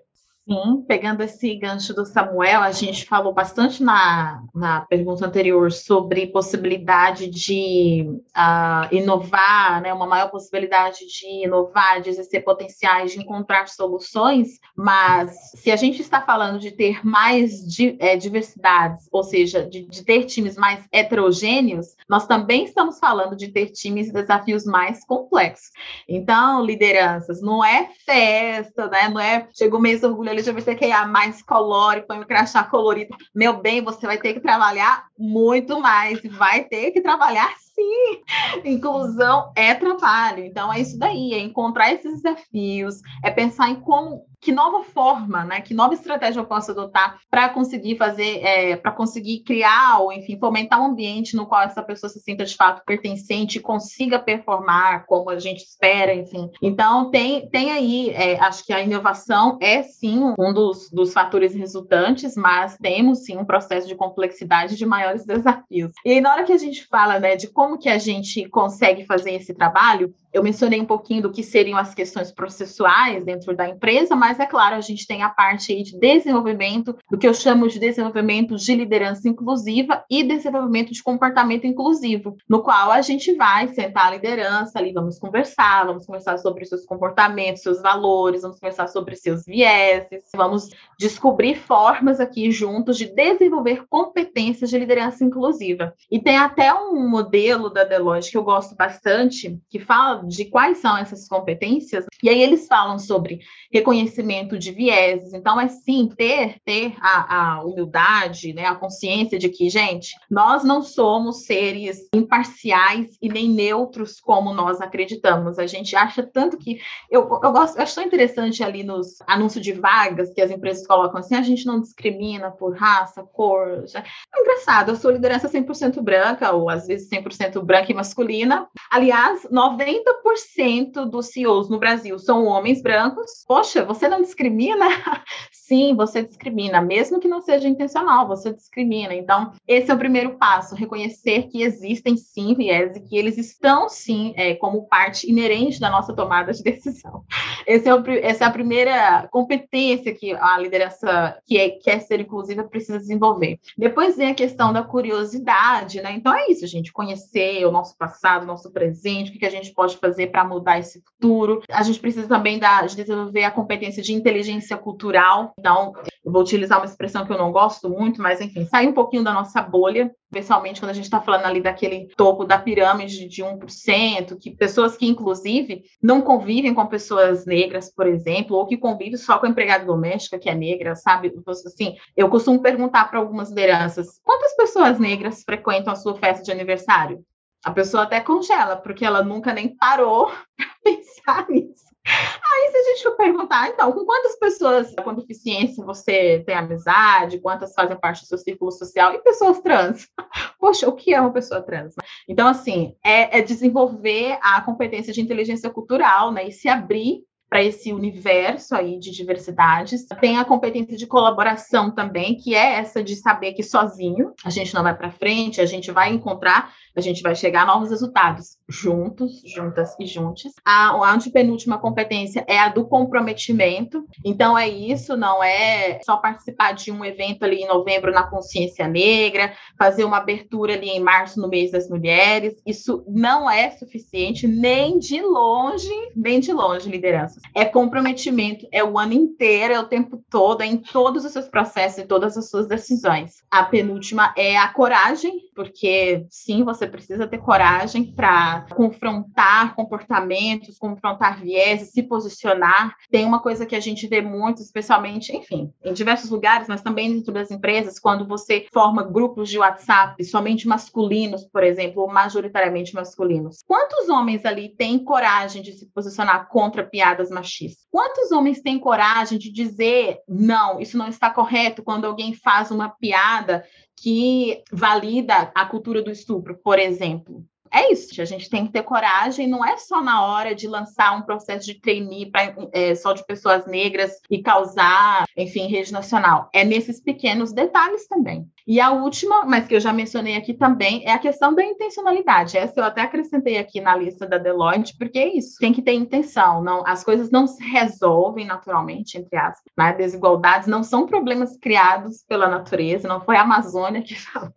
Sim, pegando esse gancho do Samuel, a gente falou bastante na, na pergunta anterior sobre possibilidade de uh, inovar, né, uma maior possibilidade de inovar, de exercer potenciais, de encontrar soluções, mas se a gente está falando de ter mais di, é, diversidades, ou seja, de, de ter times mais heterogêneos, nós também estamos falando de ter times e desafios mais complexos. Então, lideranças, não é festa, né, não é chegou mês orgulho LGBTQIA mais colore, põe o crachá colorido. Meu bem, você vai ter que trabalhar muito mais, vai ter que trabalhar sim. Inclusão é trabalho. Então é isso daí, é encontrar esses desafios, é pensar em como que nova forma, né, que nova estratégia eu posso adotar para conseguir fazer, é, para conseguir criar ou, enfim, fomentar um ambiente no qual essa pessoa se sinta de fato pertencente e consiga performar como a gente espera, enfim. Então, tem, tem aí, é, acho que a inovação é sim um dos, dos fatores resultantes, mas temos sim um processo de complexidade de maiores desafios. E aí, na hora que a gente fala, né, de como como que a gente consegue fazer esse trabalho? Eu mencionei um pouquinho do que seriam as questões processuais dentro da empresa, mas é claro, a gente tem a parte de desenvolvimento, do que eu chamo de desenvolvimento de liderança inclusiva e desenvolvimento de comportamento inclusivo, no qual a gente vai sentar a liderança ali, vamos conversar, vamos conversar sobre seus comportamentos, seus valores, vamos conversar sobre seus vieses, vamos descobrir formas aqui juntos de desenvolver competências de liderança inclusiva. E tem até um modelo da Deloitte que eu gosto bastante, que fala de quais são essas competências, e aí eles falam sobre reconhecimento de vieses. Então, é sim ter, ter a, a humildade, né, a consciência de que, gente, nós não somos seres imparciais e nem neutros como nós acreditamos. A gente acha tanto que. Eu, eu gosto, eu acho tão interessante ali nos anúncios de vagas que as empresas colocam assim: a gente não discrimina por raça, cor. É engraçado, eu sou liderança 100% branca, ou às vezes 100% branca e masculina. Aliás, 90 80% dos CEOs no Brasil são homens brancos. Poxa, você não discrimina? [LAUGHS] Sim, você discrimina, mesmo que não seja intencional, você discrimina. Então, esse é o primeiro passo: reconhecer que existem sim viés e que eles estão sim é, como parte inerente da nossa tomada de decisão. É o, essa é a primeira competência que a liderança que é, quer ser inclusiva precisa desenvolver. Depois vem a questão da curiosidade, né? Então é isso, gente, conhecer o nosso passado, o nosso presente, o que a gente pode fazer para mudar esse futuro. A gente precisa também da, de desenvolver a competência de inteligência cultural. Então, eu vou utilizar uma expressão que eu não gosto muito, mas enfim, sair um pouquinho da nossa bolha, especialmente quando a gente está falando ali daquele topo da pirâmide de 1%, que pessoas que, inclusive, não convivem com pessoas negras, por exemplo, ou que convivem só com empregada doméstica que é negra, sabe? Assim, eu costumo perguntar para algumas lideranças: quantas pessoas negras frequentam a sua festa de aniversário? A pessoa até congela, porque ela nunca nem parou [LAUGHS] para pensar nisso. Aí, se a gente for perguntar, então, com quantas pessoas com deficiência você tem amizade, quantas fazem parte do seu círculo social, e pessoas trans? [LAUGHS] Poxa, o que é uma pessoa trans? Então, assim, é, é desenvolver a competência de inteligência cultural, né, e se abrir para esse universo aí de diversidades. Tem a competência de colaboração também, que é essa de saber que sozinho a gente não vai para frente, a gente vai encontrar a gente vai chegar a novos resultados, juntos, juntas e juntos. A, a antepenúltima competência é a do comprometimento. Então, é isso, não é só participar de um evento ali em novembro na consciência negra, fazer uma abertura ali em março no mês das mulheres. Isso não é suficiente, nem de longe, nem de longe, liderança. É comprometimento, é o ano inteiro, é o tempo todo, é em todos os seus processos e todas as suas decisões. A penúltima é a coragem, porque sim, você precisa ter coragem para confrontar comportamentos, confrontar vieses, se posicionar. Tem uma coisa que a gente vê muito, especialmente, enfim, em diversos lugares, mas também dentro das empresas, quando você forma grupos de WhatsApp, somente masculinos, por exemplo, ou majoritariamente masculinos. Quantos homens ali têm coragem de se posicionar contra piadas machistas? Quantos homens têm coragem de dizer não, isso não está correto quando alguém faz uma piada que valida a cultura do estupro, por exemplo. É isso, a gente tem que ter coragem, não é só na hora de lançar um processo de trainee pra, é, só de pessoas negras e causar, enfim, rede nacional. É nesses pequenos detalhes também. E a última, mas que eu já mencionei aqui também, é a questão da intencionalidade. Essa eu até acrescentei aqui na lista da Deloitte, porque é isso, tem que ter intenção. Não, as coisas não se resolvem naturalmente, entre aspas. Né? Desigualdades não são problemas criados pela natureza, não foi a Amazônia que [LAUGHS] falou.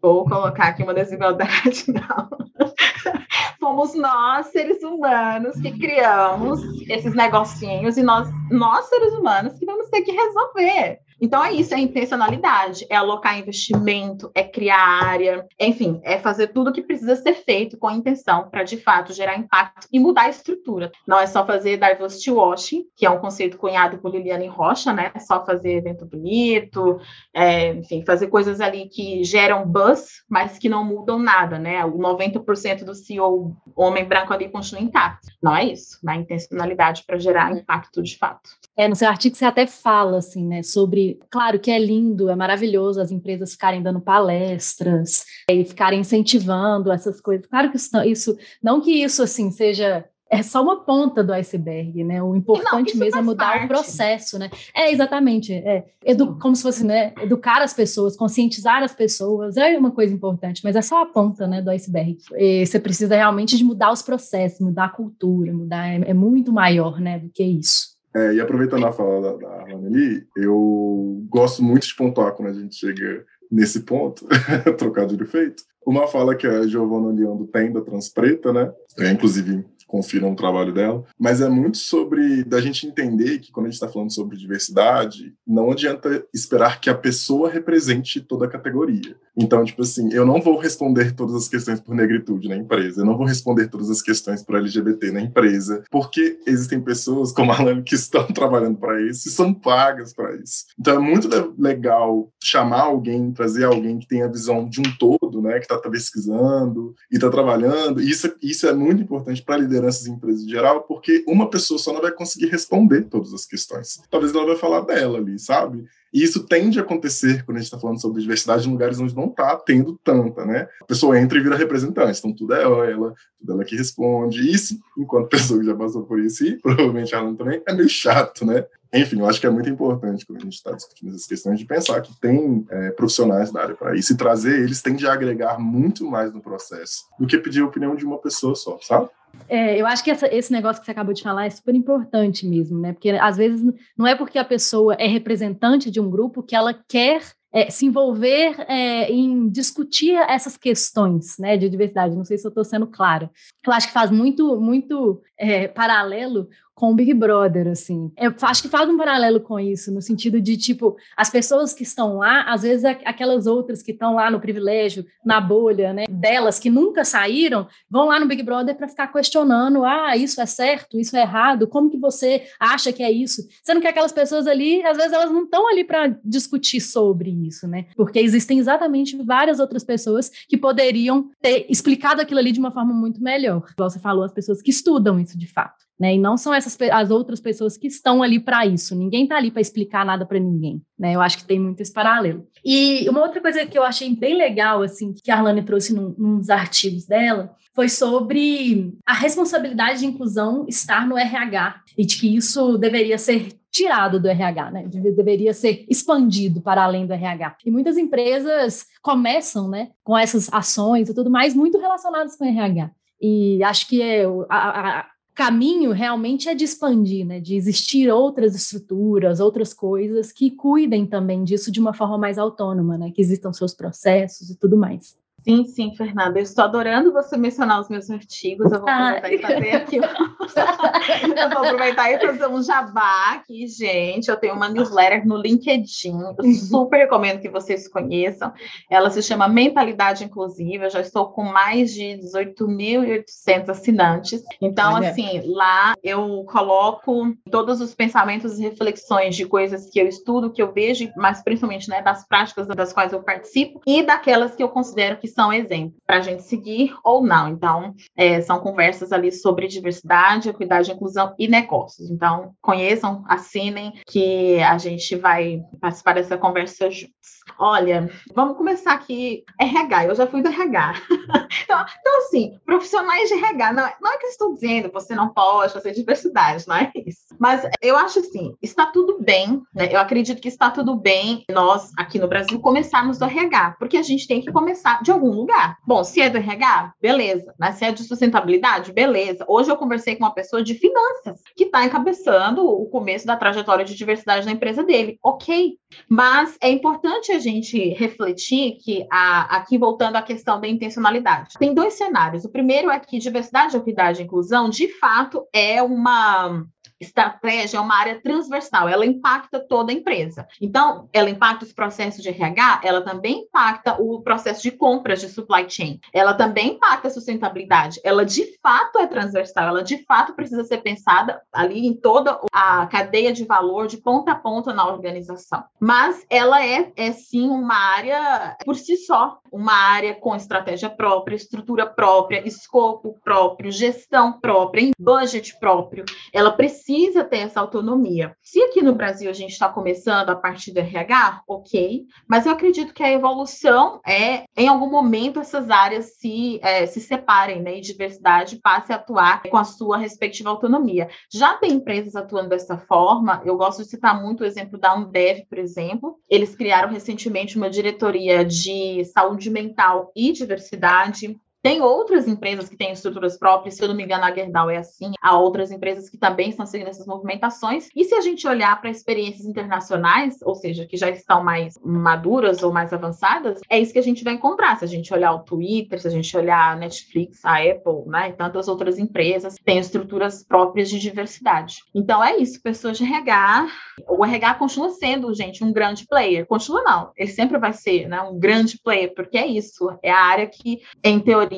Vou colocar aqui uma desigualdade, [LAUGHS] não. [LAUGHS] Fomos nós, seres humanos, que criamos esses negocinhos e nós, nós, seres humanos, que vamos ter que resolver. Então é isso, é intencionalidade, é alocar investimento, é criar área, enfim, é fazer tudo o que precisa ser feito com intenção para de fato gerar impacto e mudar a estrutura. Não é só fazer diversity washing, que é um conceito cunhado por Liliane Rocha, né? É só fazer evento bonito, é, enfim, fazer coisas ali que geram buzz, mas que não mudam nada, né? O 90% do CEO homem branco ali continua intacto. Não é isso, na intencionalidade para gerar impacto de fato. É, no seu artigo você até fala assim, né, sobre claro que é lindo, é maravilhoso as empresas ficarem dando palestras e ficarem incentivando essas coisas. Claro que isso, isso não que isso assim seja é só uma ponta do iceberg, né? O importante não, mesmo é mudar parte. o processo, né? É, exatamente. É, edu, como se fosse, né? Educar as pessoas, conscientizar as pessoas é uma coisa importante, mas é só a ponta, né, do iceberg. E você precisa realmente de mudar os processos, mudar a cultura, mudar, é, é muito maior, né, do que isso. É, e aproveitando a fala da, da eu gosto muito de pontuar quando a gente chega nesse ponto, [LAUGHS] trocadilho feito, uma fala que a Giovanna Leandro tem da Transpreta, né? É, inclusive, confiram o trabalho dela, mas é muito sobre da gente entender que quando a gente está falando sobre diversidade, não adianta esperar que a pessoa represente toda a categoria. Então, tipo assim, eu não vou responder todas as questões por negritude na empresa, eu não vou responder todas as questões por LGBT na empresa, porque existem pessoas como a Alane que estão [LAUGHS] trabalhando para isso e são pagas para isso. Então, é muito legal chamar alguém, trazer alguém que tenha a visão de um todo, né, que está pesquisando e está trabalhando. Isso, isso é muito importante para liderar lideranças em empresas em geral, porque uma pessoa só não vai conseguir responder todas as questões. Talvez ela vai falar dela ali, sabe? E isso tende a acontecer quando a gente está falando sobre diversidade em lugares onde não está tendo tanta, né? A pessoa entra e vira representante, então tudo é ela, tudo é ela que responde. Isso, enquanto pessoa que já passou por isso, e provavelmente a Alan também, é meio chato, né? Enfim, eu acho que é muito importante quando a gente está discutindo essas questões de pensar que tem é, profissionais da área para isso e trazer eles tende a agregar muito mais no processo do que pedir a opinião de uma pessoa só, sabe? É, eu acho que essa, esse negócio que você acabou de falar é super importante mesmo, né? Porque às vezes não é porque a pessoa é representante de um grupo que ela quer é, se envolver é, em discutir essas questões né, de diversidade. Não sei se eu estou sendo clara. Eu acho que faz muito, muito é, paralelo com o Big Brother, assim. Eu acho que faz um paralelo com isso, no sentido de, tipo, as pessoas que estão lá, às vezes aquelas outras que estão lá no privilégio, na bolha, né, delas, que nunca saíram, vão lá no Big Brother para ficar questionando, ah, isso é certo, isso é errado, como que você acha que é isso? Sendo que aquelas pessoas ali, às vezes elas não estão ali para discutir sobre isso, né? Porque existem exatamente várias outras pessoas que poderiam ter explicado aquilo ali de uma forma muito melhor. Você falou, as pessoas que estudam isso de fato. Né? E não são essas as outras pessoas que estão ali para isso. Ninguém está ali para explicar nada para ninguém. Né? Eu acho que tem muito esse paralelo. E uma outra coisa que eu achei bem legal, assim, que a Arlane trouxe num, nos artigos dela, foi sobre a responsabilidade de inclusão estar no RH e de que isso deveria ser tirado do RH, né? Deveria ser expandido para além do RH. E muitas empresas começam, né, com essas ações e tudo mais muito relacionadas com o RH. E acho que é, a, caminho realmente é de expandir, né? de existir outras estruturas, outras coisas que cuidem também disso de uma forma mais autônoma, né? que existam seus processos e tudo mais. Sim, sim, Fernanda. Eu estou adorando você mencionar os meus artigos. Eu vou aproveitar e fazer aqui. [LAUGHS] eu vou aproveitar e fazer um jabá aqui, gente. Eu tenho uma newsletter no LinkedIn. Eu super recomendo que vocês conheçam. Ela se chama Mentalidade Inclusiva. Eu já estou com mais de 18.800 assinantes. Então, Olha. assim, lá eu coloco todos os pensamentos e reflexões de coisas que eu estudo, que eu vejo, mas principalmente né, das práticas das quais eu participo e daquelas que eu considero que são exemplos para a gente seguir ou não. Então, é, são conversas ali sobre diversidade, equidade, inclusão e negócios. Então, conheçam, assinem, que a gente vai participar dessa conversa juntos. Olha, vamos começar aqui. RH, eu já fui do RH. [LAUGHS] então, então, assim, profissionais de RH, não, não é que eu estou dizendo você não pode fazer diversidade, não é isso. Mas eu acho assim, está tudo bem, né? Eu acredito que está tudo bem nós, aqui no Brasil, começarmos do RH, porque a gente tem que começar de algum lugar. Bom, se é do RH, beleza. Mas se é de sustentabilidade, beleza. Hoje eu conversei com uma pessoa de finanças que está encabeçando o começo da trajetória de diversidade na empresa dele. Ok. Mas é importante a gente refletir que, a, aqui voltando à questão da intencionalidade, tem dois cenários. O primeiro é que diversidade, equidade e inclusão, de fato, é uma estratégia é uma área transversal, ela impacta toda a empresa. Então, ela impacta os processos de RH, ela também impacta o processo de compras de supply chain, ela também impacta a sustentabilidade, ela de fato é transversal, ela de fato precisa ser pensada ali em toda a cadeia de valor, de ponta a ponta na organização. Mas ela é, é sim uma área por si só, uma área com estratégia própria, estrutura própria, escopo próprio, gestão própria, budget próprio. Ela precisa precisa ter essa autonomia. Se aqui no Brasil a gente está começando a partir do RH, ok, mas eu acredito que a evolução é, em algum momento, essas áreas se, é, se separem, né, e diversidade passe a atuar com a sua respectiva autonomia. Já tem empresas atuando dessa forma, eu gosto de citar muito o exemplo da Ambev, por exemplo, eles criaram recentemente uma diretoria de saúde mental e diversidade, tem outras empresas que têm estruturas próprias, se eu não me engano, a Gerdau é assim. Há outras empresas que também estão seguindo essas movimentações. E se a gente olhar para experiências internacionais, ou seja, que já estão mais maduras ou mais avançadas, é isso que a gente vai encontrar. Se a gente olhar o Twitter, se a gente olhar a Netflix, a Apple, né, e tantas outras empresas, têm estruturas próprias de diversidade. Então é isso, pessoas de RH. O RH continua sendo, gente, um grande player. Continua não, ele sempre vai ser, né, um grande player, porque é isso, é a área que, em teoria,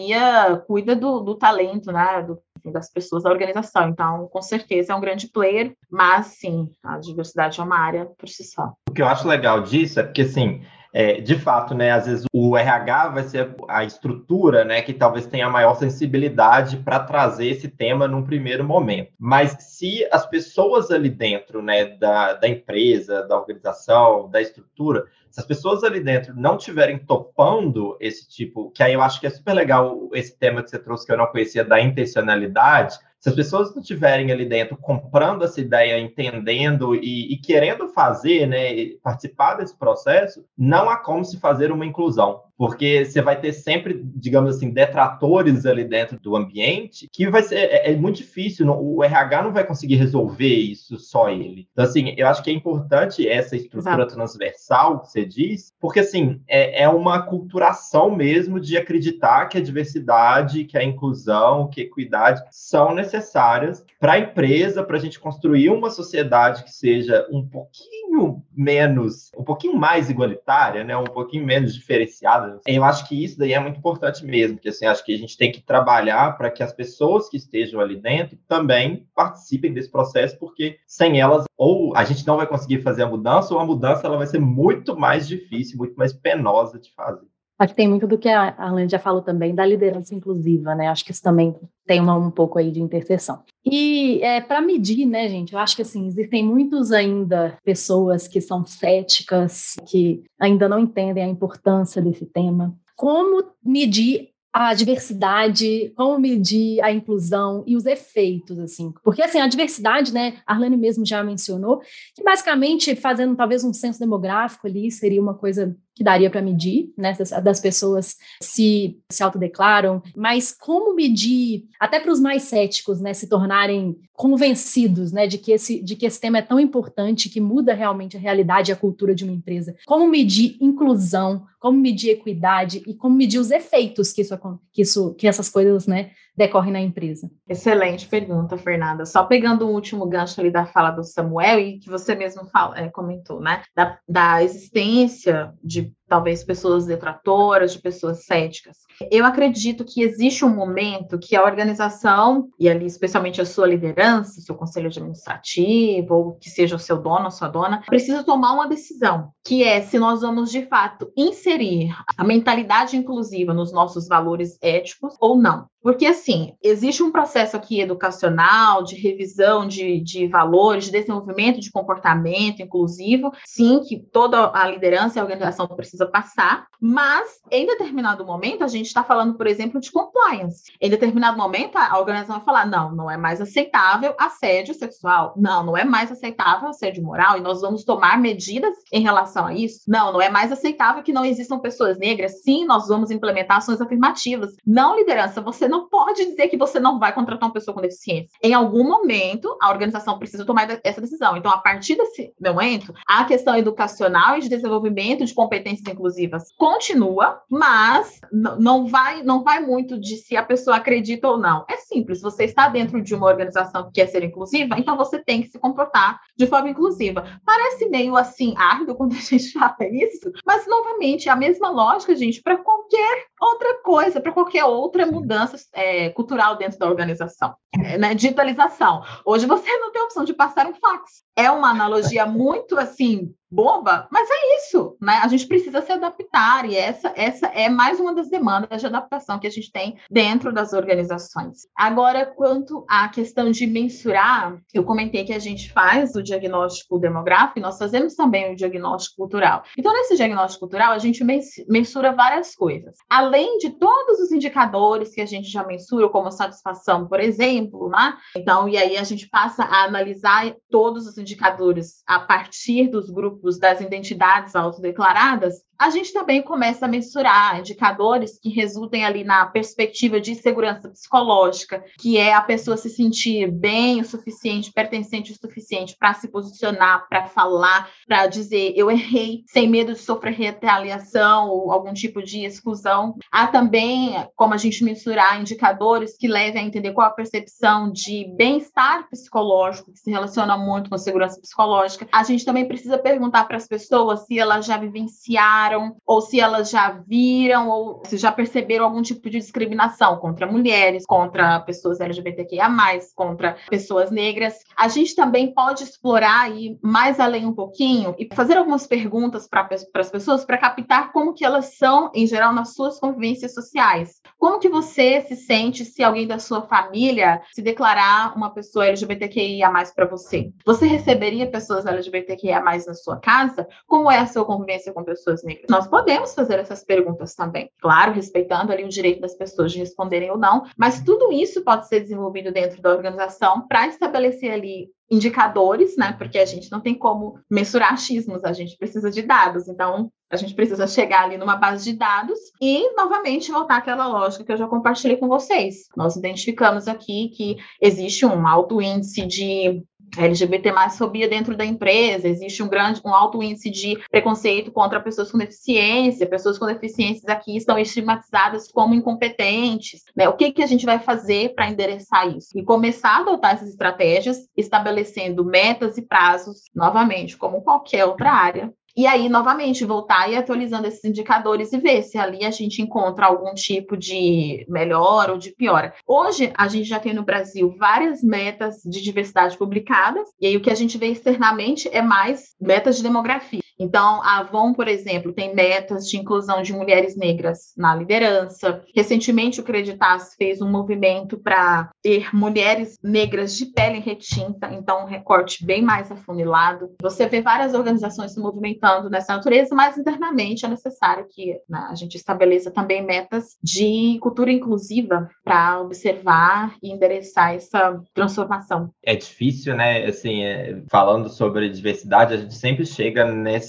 cuida do, do talento, né? Do, das pessoas da organização. Então, com certeza é um grande player, mas sim, a diversidade é uma área por si só. O que eu acho legal disso é porque, assim, é, de fato, né, às vezes o RH vai ser a estrutura, né, que talvez tenha maior sensibilidade para trazer esse tema num primeiro momento. Mas se as pessoas ali dentro, né, da, da empresa, da organização, da estrutura, se as pessoas ali dentro não tiverem topando esse tipo, que aí eu acho que é super legal esse tema que você trouxe que eu não conhecia da intencionalidade, se as pessoas não estiverem ali dentro comprando essa ideia, entendendo e, e, querendo fazer, né, participar desse processo, não há como se fazer uma inclusão porque você vai ter sempre, digamos assim, detratores ali dentro do ambiente, que vai ser é, é muito difícil, não, o RH não vai conseguir resolver isso só ele. Então, assim, eu acho que é importante essa estrutura Exato. transversal que você diz, porque, assim, é, é uma culturação mesmo de acreditar que a diversidade, que a inclusão, que a equidade são necessárias para a empresa, para a gente construir uma sociedade que seja um pouquinho menos, um pouquinho mais igualitária, né, um pouquinho menos diferenciada eu acho que isso daí é muito importante mesmo, porque assim, acho que a gente tem que trabalhar para que as pessoas que estejam ali dentro também participem desse processo, porque sem elas ou a gente não vai conseguir fazer a mudança, ou a mudança ela vai ser muito mais difícil, muito mais penosa de fazer. Acho que tem muito do que a Arlene já falou também da liderança inclusiva, né? Acho que isso também tem uma, um pouco aí de interseção. E é, para medir, né, gente? Eu acho que assim existem muitos ainda pessoas que são céticas, que ainda não entendem a importância desse tema. Como medir a diversidade, como medir a inclusão e os efeitos, assim. Porque, assim, a diversidade, né, a Arlene mesmo já mencionou, que basicamente, fazendo talvez um censo demográfico ali, seria uma coisa que daria para medir, né, das pessoas se, se autodeclaram, mas como medir, até para os mais céticos, né, se tornarem convencidos, né, de que, esse, de que esse tema é tão importante, que muda realmente a realidade e a cultura de uma empresa. Como medir inclusão, como medir equidade e como medir os efeitos que isso, que, isso, que essas coisas, né, decorrem na empresa? Excelente pergunta, Fernanda. Só pegando o último gancho ali da fala do Samuel e que você mesmo fala, é, comentou, né? Da, da existência de talvez pessoas detratoras, de pessoas céticas. Eu acredito que existe um momento que a organização, e ali especialmente a sua liderança, seu conselho administrativo, ou que seja o seu dono, a sua dona, precisa tomar uma decisão, que é se nós vamos de fato inserir a mentalidade inclusiva nos nossos valores éticos ou não. Porque, assim, existe um processo aqui educacional, de revisão de, de valores, de desenvolvimento de comportamento inclusivo, sim, que toda a liderança e a organização precisa passar, mas em determinado momento a gente está falando, por exemplo, de compliance. Em determinado momento a organização vai falar: não, não é mais aceitável assédio sexual, não, não é mais aceitável assédio moral, e nós vamos tomar medidas em relação a isso. Não, não é mais aceitável que não existam pessoas negras, sim, nós vamos implementar ações afirmativas. Não, liderança, você não pode dizer que você não vai contratar uma pessoa com deficiência. Em algum momento, a organização precisa tomar essa decisão. Então, a partir desse momento, a questão educacional e de desenvolvimento de competências inclusivas continua, mas não vai, não vai muito de se a pessoa acredita ou não. É simples, você está dentro de uma organização que quer ser inclusiva, então você tem que se comportar de forma inclusiva. Parece meio assim árduo [LAUGHS] quando a gente fala isso, mas novamente, a mesma lógica, gente, para qualquer outra coisa, para qualquer outra mudança é, cultural dentro da organização. É, né? Digitalização. Hoje você não tem opção de passar um fax. É uma analogia muito assim boba, mas é isso, né? A gente precisa se adaptar e essa, essa é mais uma das demandas de adaptação que a gente tem dentro das organizações. Agora, quanto à questão de mensurar, eu comentei que a gente faz o diagnóstico demográfico nós fazemos também o diagnóstico cultural. Então, nesse diagnóstico cultural, a gente mensura várias coisas. Além de todos os indicadores que a gente já mensura, como satisfação, por exemplo, né? Então, e aí a gente passa a analisar todos os indicadores a partir dos grupos das identidades autodeclaradas, a gente também começa a mensurar indicadores que resultem ali na perspectiva de segurança psicológica, que é a pessoa se sentir bem o suficiente, pertencente o suficiente para se posicionar, para falar, para dizer eu errei, sem medo de sofrer retaliação ou algum tipo de exclusão. Há também como a gente mensurar indicadores que levem a entender qual a percepção de bem-estar psicológico, que se relaciona muito com segurança psicológica. A gente também precisa perguntar para as pessoas se elas já vivenciaram ou se elas já viram, ou se já perceberam algum tipo de discriminação contra mulheres, contra pessoas LGBTQIA, contra pessoas negras. A gente também pode explorar aí mais além um pouquinho e fazer algumas perguntas para as pessoas para captar como que elas são, em geral, nas suas convivências sociais. Como que você se sente se alguém da sua família se declarar uma pessoa LGBTQIA para você? Você receberia pessoas LGBTQIA na sua casa? Como é a sua convivência com pessoas negras? Nós podemos fazer essas perguntas também, claro, respeitando ali o direito das pessoas de responderem ou não, mas tudo isso pode ser desenvolvido dentro da organização para estabelecer ali indicadores, né? Porque a gente não tem como mensurar achismos, a gente precisa de dados. Então, a gente precisa chegar ali numa base de dados e, novamente, voltar àquela lógica que eu já compartilhei com vocês. Nós identificamos aqui que existe um alto índice de LGBT mais fobia dentro da empresa, existe um grande, um alto índice de preconceito contra pessoas com deficiência, pessoas com deficiências aqui estão estigmatizadas como incompetentes, né? O que, que a gente vai fazer para endereçar isso? E começar a adotar essas estratégias, estabelecendo metas e prazos, novamente, como qualquer outra área, e aí, novamente, voltar e atualizando esses indicadores e ver se ali a gente encontra algum tipo de melhor ou de piora. Hoje, a gente já tem no Brasil várias metas de diversidade publicadas, e aí o que a gente vê externamente é mais metas de demografia. Então, a Avon, por exemplo, tem metas de inclusão de mulheres negras na liderança. Recentemente, o Creditas fez um movimento para ter mulheres negras de pele retinta, então um recorte bem mais afunilado. Você vê várias organizações se movimentando nessa natureza, mas internamente é necessário que né, a gente estabeleça também metas de cultura inclusiva para observar e endereçar essa transformação. É difícil, né? Assim, é, falando sobre diversidade, a gente sempre chega nesse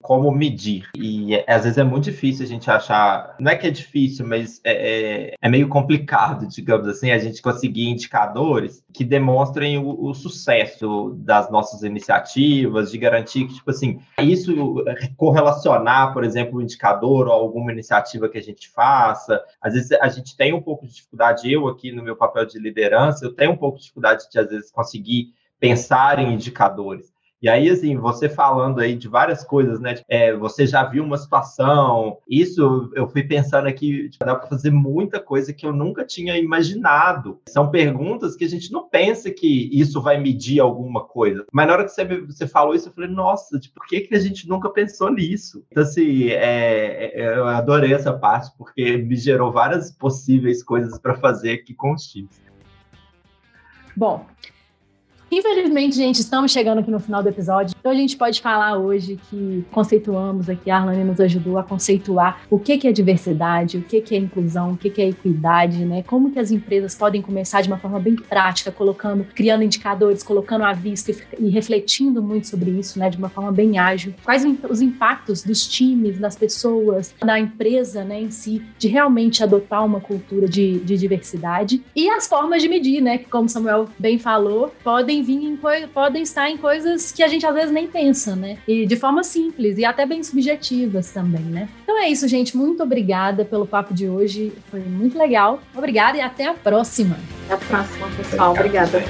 como medir. E é, às vezes é muito difícil a gente achar. Não é que é difícil, mas é, é, é meio complicado, [LAUGHS] digamos assim, a gente conseguir indicadores que demonstrem o, o sucesso das nossas iniciativas, de garantir que, tipo assim, isso correlacionar, por exemplo, um indicador ou alguma iniciativa que a gente faça. Às vezes a gente tem um pouco de dificuldade, eu aqui no meu papel de liderança, eu tenho um pouco de dificuldade de, às vezes, conseguir pensar em indicadores. E aí, assim, você falando aí de várias coisas, né? É, você já viu uma situação. Isso eu fui pensando aqui, tipo, dá para fazer muita coisa que eu nunca tinha imaginado. São perguntas que a gente não pensa que isso vai medir alguma coisa. Mas na hora que você, você falou isso, eu falei, nossa, tipo, por que, que a gente nunca pensou nisso? Então, assim, é, é eu adorei essa parte, porque me gerou várias possíveis coisas para fazer aqui com os times. Bom, Infelizmente, gente, estamos chegando aqui no final do episódio. Então a gente pode falar hoje que conceituamos aqui, a Arlane nos ajudou a conceituar o que, que é diversidade, o que, que é inclusão, o que, que é equidade, né? Como que as empresas podem começar de uma forma bem prática, colocando, criando indicadores, colocando à vista e, e refletindo muito sobre isso, né? De uma forma bem ágil. Quais os impactos dos times, das pessoas, da empresa, né, em si, de realmente adotar uma cultura de, de diversidade. E as formas de medir, né? Que, como Samuel bem falou, podem podem vir em podem estar em coisas que a gente às vezes nem pensa, né? E de forma simples e até bem subjetivas também, né? Então é isso, gente. Muito obrigada pelo papo de hoje. Foi muito legal. Obrigada e até a próxima. Até a próxima, pessoal. Obrigada.